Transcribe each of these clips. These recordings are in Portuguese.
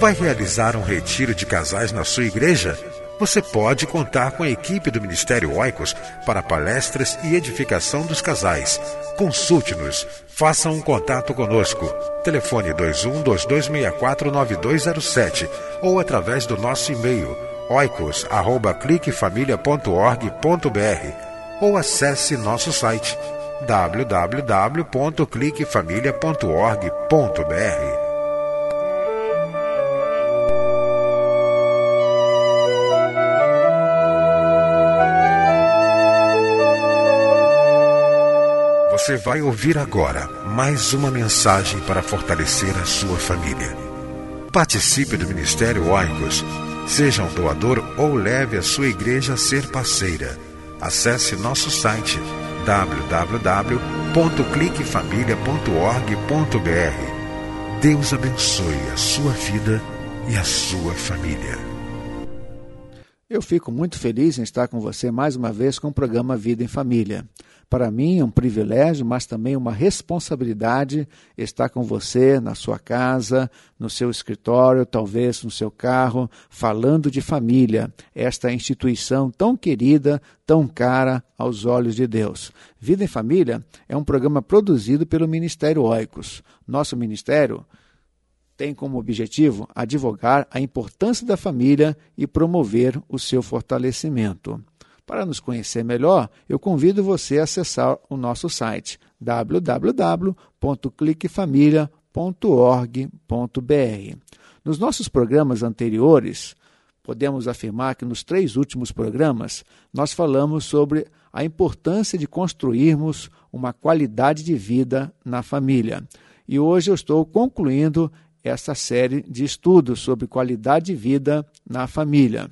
Vai realizar um retiro de casais na sua igreja? Você pode contar com a equipe do Ministério Oicos para palestras e edificação dos casais. Consulte-nos, faça um contato conosco. Telefone 21 22649207 ou através do nosso e-mail oicos@cliquefamilia.org.br ou acesse nosso site www.cliquefamilia.org.br. Você vai ouvir agora mais uma mensagem para fortalecer a sua família. Participe do Ministério Oicos. Seja um doador ou leve a sua igreja a ser parceira. Acesse nosso site www.cliquefamilia.org.br. Deus abençoe a sua vida e a sua família. Eu fico muito feliz em estar com você mais uma vez com o programa Vida em Família. Para mim é um privilégio, mas também uma responsabilidade estar com você na sua casa, no seu escritório, talvez no seu carro, falando de família, esta instituição tão querida, tão cara aos olhos de Deus. Vida em Família é um programa produzido pelo Ministério Oicos. Nosso ministério tem como objetivo advogar a importância da família e promover o seu fortalecimento. Para nos conhecer melhor, eu convido você a acessar o nosso site www.cliquefamilia.org.br. Nos nossos programas anteriores, podemos afirmar que nos três últimos programas nós falamos sobre a importância de construirmos uma qualidade de vida na família. E hoje eu estou concluindo essa série de estudos sobre qualidade de vida na família.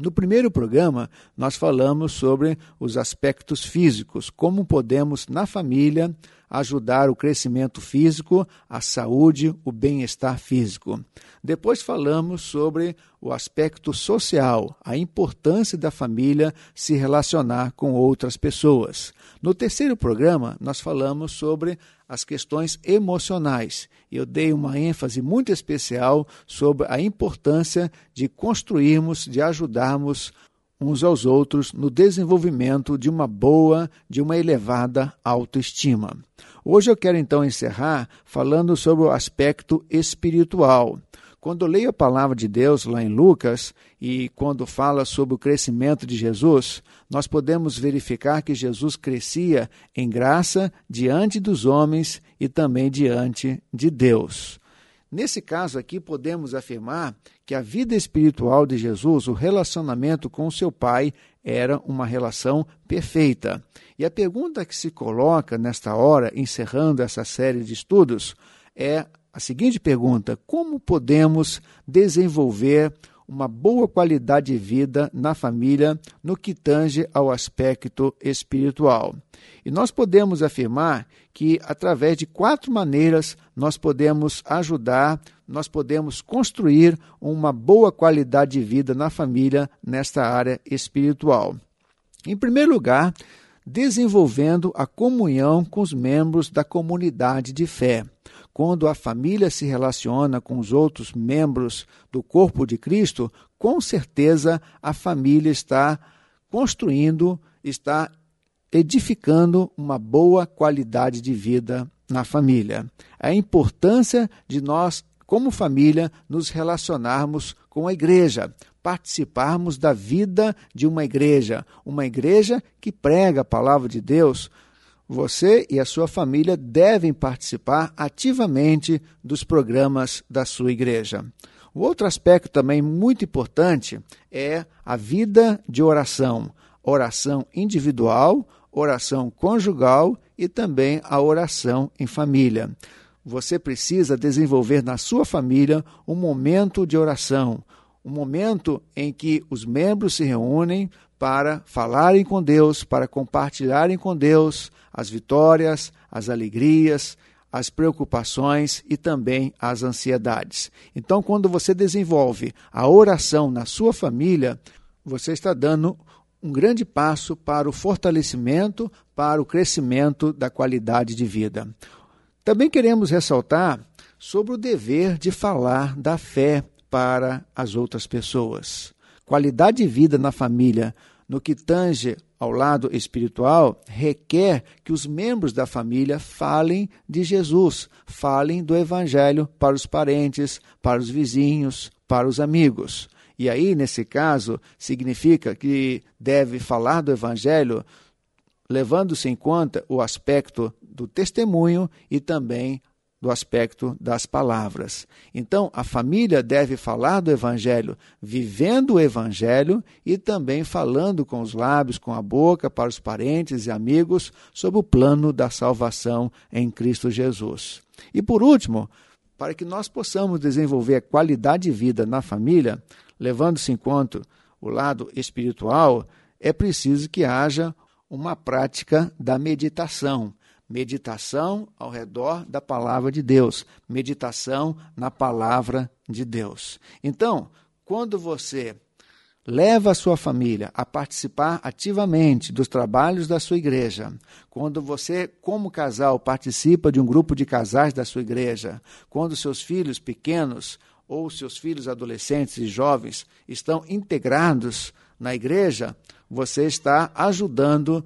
No primeiro programa, nós falamos sobre os aspectos físicos, como podemos, na família, ajudar o crescimento físico, a saúde, o bem-estar físico. Depois falamos sobre o aspecto social, a importância da família se relacionar com outras pessoas. No terceiro programa, nós falamos sobre as questões emocionais. Eu dei uma ênfase muito especial sobre a importância de construirmos, de ajudarmos uns aos outros no desenvolvimento de uma boa, de uma elevada autoestima. Hoje eu quero então encerrar falando sobre o aspecto espiritual. Quando leio a palavra de Deus lá em Lucas e quando fala sobre o crescimento de Jesus, nós podemos verificar que Jesus crescia em graça diante dos homens e também diante de Deus. Nesse caso aqui, podemos afirmar que a vida espiritual de Jesus, o relacionamento com seu Pai, era uma relação perfeita. E a pergunta que se coloca nesta hora, encerrando essa série de estudos, é a seguinte pergunta: como podemos desenvolver uma boa qualidade de vida na família no que tange ao aspecto espiritual? E nós podemos afirmar que, através de quatro maneiras, nós podemos ajudar, nós podemos construir uma boa qualidade de vida na família nesta área espiritual. Em primeiro lugar, desenvolvendo a comunhão com os membros da comunidade de fé. Quando a família se relaciona com os outros membros do corpo de Cristo, com certeza a família está construindo, está edificando uma boa qualidade de vida na família. A importância de nós, como família, nos relacionarmos com a igreja, participarmos da vida de uma igreja, uma igreja que prega a palavra de Deus, você e a sua família devem participar ativamente dos programas da sua igreja. O outro aspecto também muito importante é a vida de oração. Oração individual, oração conjugal e também a oração em família. Você precisa desenvolver na sua família um momento de oração, um momento em que os membros se reúnem para falarem com Deus, para compartilharem com Deus as vitórias, as alegrias, as preocupações e também as ansiedades. Então, quando você desenvolve a oração na sua família, você está dando um grande passo para o fortalecimento, para o crescimento da qualidade de vida. Também queremos ressaltar sobre o dever de falar da fé para as outras pessoas. Qualidade de vida na família, no que tange ao lado espiritual, requer que os membros da família falem de Jesus, falem do Evangelho para os parentes, para os vizinhos, para os amigos. E aí, nesse caso, significa que deve falar do Evangelho levando-se em conta o aspecto do testemunho e também do aspecto das palavras. Então, a família deve falar do Evangelho, vivendo o Evangelho e também falando com os lábios, com a boca, para os parentes e amigos, sobre o plano da salvação em Cristo Jesus. E por último, para que nós possamos desenvolver a qualidade de vida na família, levando-se em conta o lado espiritual, é preciso que haja uma prática da meditação meditação ao redor da palavra de Deus, meditação na palavra de Deus. Então, quando você leva a sua família a participar ativamente dos trabalhos da sua igreja, quando você, como casal, participa de um grupo de casais da sua igreja, quando seus filhos pequenos ou seus filhos adolescentes e jovens estão integrados na igreja, você está ajudando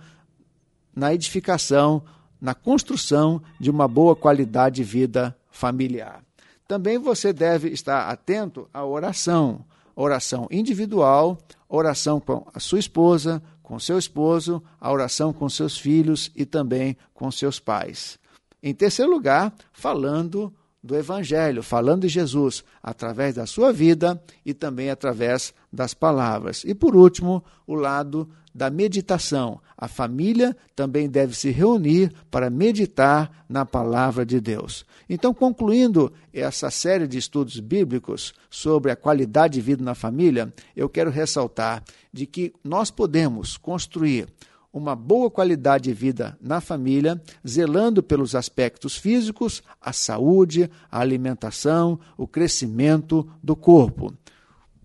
na edificação na construção de uma boa qualidade de vida familiar. Também você deve estar atento à oração, oração individual, oração com a sua esposa, com seu esposo, a oração com seus filhos e também com seus pais. Em terceiro lugar, falando do Evangelho, falando de Jesus através da sua vida e também através das palavras. E por último, o lado da meditação. A família também deve se reunir para meditar na palavra de Deus. Então, concluindo essa série de estudos bíblicos sobre a qualidade de vida na família, eu quero ressaltar de que nós podemos construir uma boa qualidade de vida na família, zelando pelos aspectos físicos, a saúde, a alimentação, o crescimento do corpo.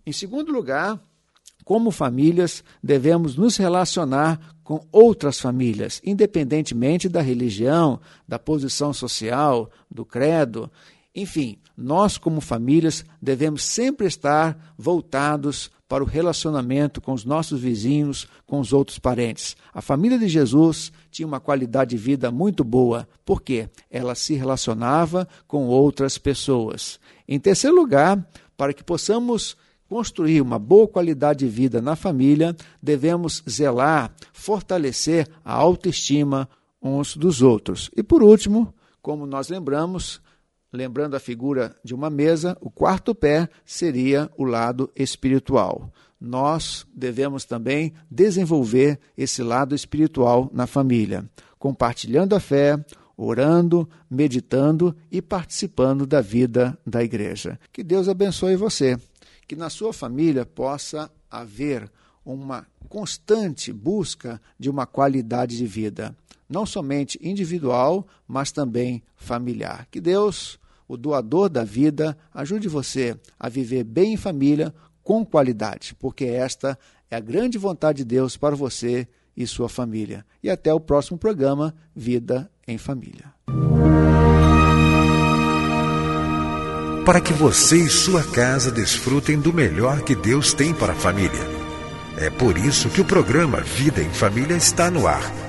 Em segundo lugar, como famílias, devemos nos relacionar com outras famílias, independentemente da religião, da posição social, do credo. Enfim, nós, como famílias, devemos sempre estar voltados para o relacionamento com os nossos vizinhos, com os outros parentes. A família de Jesus tinha uma qualidade de vida muito boa, porque ela se relacionava com outras pessoas. Em terceiro lugar, para que possamos construir uma boa qualidade de vida na família, devemos zelar, fortalecer a autoestima uns dos outros. E por último, como nós lembramos, lembrando a figura de uma mesa, o quarto pé seria o lado espiritual. Nós devemos também desenvolver esse lado espiritual na família, compartilhando a fé, orando, meditando e participando da vida da igreja. Que Deus abençoe você que na sua família possa haver uma constante busca de uma qualidade de vida, não somente individual, mas também familiar. Que Deus, o doador da vida, ajude você a viver bem em família com qualidade, porque esta é a grande vontade de Deus para você e sua família. E até o próximo programa Vida em Família. para que você e sua casa desfrutem do melhor que Deus tem para a família. É por isso que o programa Vida em Família está no ar